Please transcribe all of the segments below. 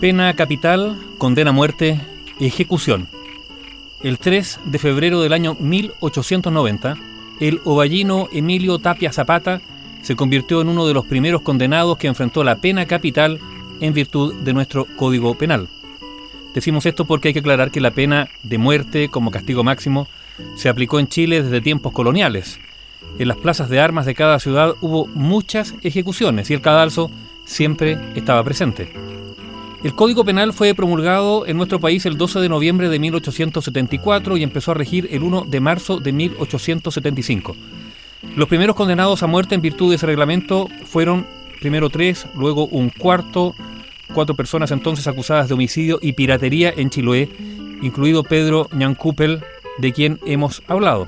Pena capital, condena a muerte, ejecución. El 3 de febrero del año 1890, el ovallino Emilio Tapia Zapata se convirtió en uno de los primeros condenados que enfrentó la pena capital en virtud de nuestro Código Penal. Decimos esto porque hay que aclarar que la pena de muerte como castigo máximo se aplicó en Chile desde tiempos coloniales. En las plazas de armas de cada ciudad hubo muchas ejecuciones y el cadalso siempre estaba presente. El Código Penal fue promulgado en nuestro país el 12 de noviembre de 1874 y empezó a regir el 1 de marzo de 1875. Los primeros condenados a muerte en virtud de ese reglamento fueron primero tres, luego un cuarto, cuatro personas entonces acusadas de homicidio y piratería en Chiloé, incluido Pedro Ñancúpel, de quien hemos hablado.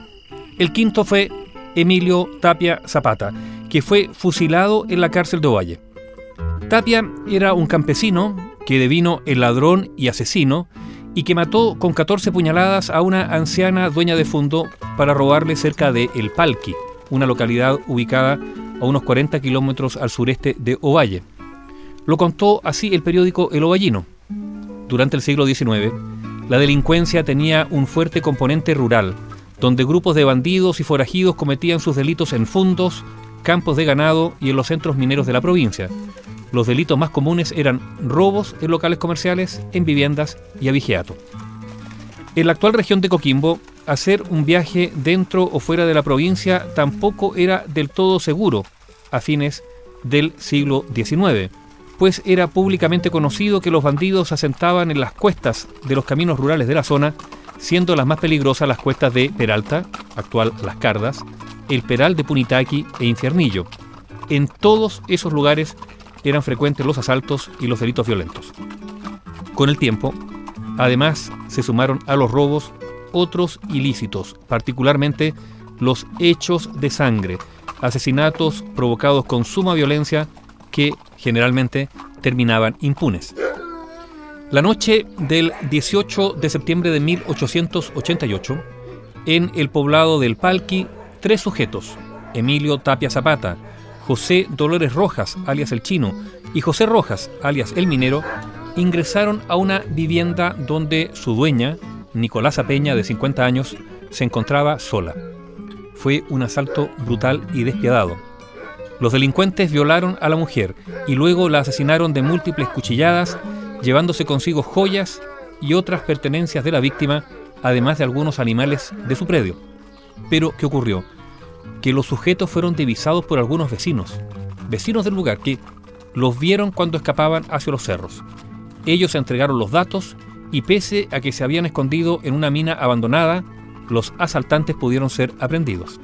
El quinto fue Emilio Tapia Zapata, que fue fusilado en la cárcel de Ovalle. Tapia era un campesino que devino el ladrón y asesino y que mató con 14 puñaladas a una anciana dueña de fondo para robarle cerca de El Palqui, una localidad ubicada a unos 40 kilómetros al sureste de Ovalle. Lo contó así el periódico El Ovallino. Durante el siglo XIX, la delincuencia tenía un fuerte componente rural, donde grupos de bandidos y forajidos cometían sus delitos en fundos, campos de ganado y en los centros mineros de la provincia. Los delitos más comunes eran robos en locales comerciales, en viviendas y abigeato. En la actual región de Coquimbo, hacer un viaje dentro o fuera de la provincia tampoco era del todo seguro a fines del siglo XIX, pues era públicamente conocido que los bandidos asentaban en las cuestas de los caminos rurales de la zona, siendo las más peligrosas las cuestas de Peralta, actual Las Cardas, el Peral de Punitaqui e Infiernillo. En todos esos lugares eran frecuentes los asaltos y los delitos violentos. Con el tiempo, además, se sumaron a los robos otros ilícitos, particularmente los hechos de sangre, asesinatos provocados con suma violencia que generalmente terminaban impunes. La noche del 18 de septiembre de 1888, en el poblado del Palqui, tres sujetos, Emilio Tapia Zapata, José Dolores Rojas, alias el Chino, y José Rojas, alias el Minero, ingresaron a una vivienda donde su dueña, Nicolás Peña, de 50 años, se encontraba sola. Fue un asalto brutal y despiadado. Los delincuentes violaron a la mujer y luego la asesinaron de múltiples cuchilladas, llevándose consigo joyas y otras pertenencias de la víctima, además de algunos animales de su predio. Pero, ¿qué ocurrió? Que los sujetos fueron divisados por algunos vecinos, vecinos del lugar, que los vieron cuando escapaban hacia los cerros. Ellos entregaron los datos y pese a que se habían escondido en una mina abandonada, los asaltantes pudieron ser aprendidos.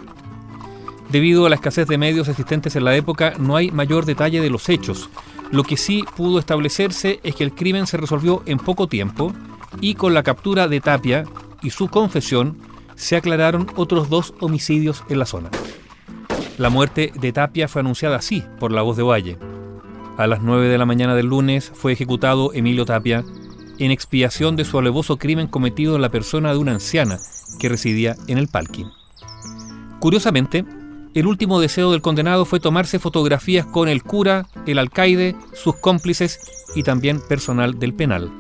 Debido a la escasez de medios existentes en la época, no hay mayor detalle de los hechos. Lo que sí pudo establecerse es que el crimen se resolvió en poco tiempo y con la captura de Tapia y su confesión se aclararon otros dos homicidios en la zona. La muerte de Tapia fue anunciada así por la voz de Valle. A las 9 de la mañana del lunes fue ejecutado Emilio Tapia en expiación de su alevoso crimen cometido en la persona de una anciana que residía en el Palquín. Curiosamente, el último deseo del condenado fue tomarse fotografías con el cura, el alcaide, sus cómplices y también personal del penal.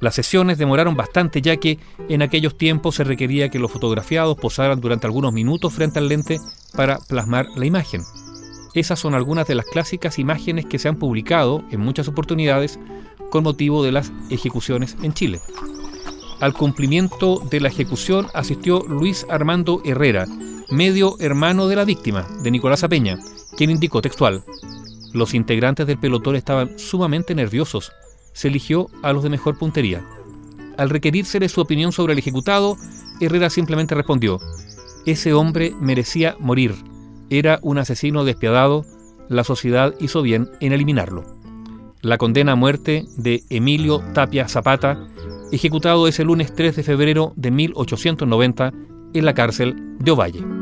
Las sesiones demoraron bastante ya que en aquellos tiempos se requería que los fotografiados posaran durante algunos minutos frente al lente para plasmar la imagen. Esas son algunas de las clásicas imágenes que se han publicado en muchas oportunidades con motivo de las ejecuciones en Chile. Al cumplimiento de la ejecución asistió Luis Armando Herrera, medio hermano de la víctima, de Nicolás Peña, quien indicó textual, los integrantes del pelotón estaban sumamente nerviosos, se eligió a los de mejor puntería. Al requerírsele su opinión sobre el ejecutado, Herrera simplemente respondió, ese hombre merecía morir, era un asesino despiadado, la sociedad hizo bien en eliminarlo. La condena a muerte de Emilio Tapia Zapata, ejecutado ese lunes 3 de febrero de 1890 en la cárcel de Ovalle.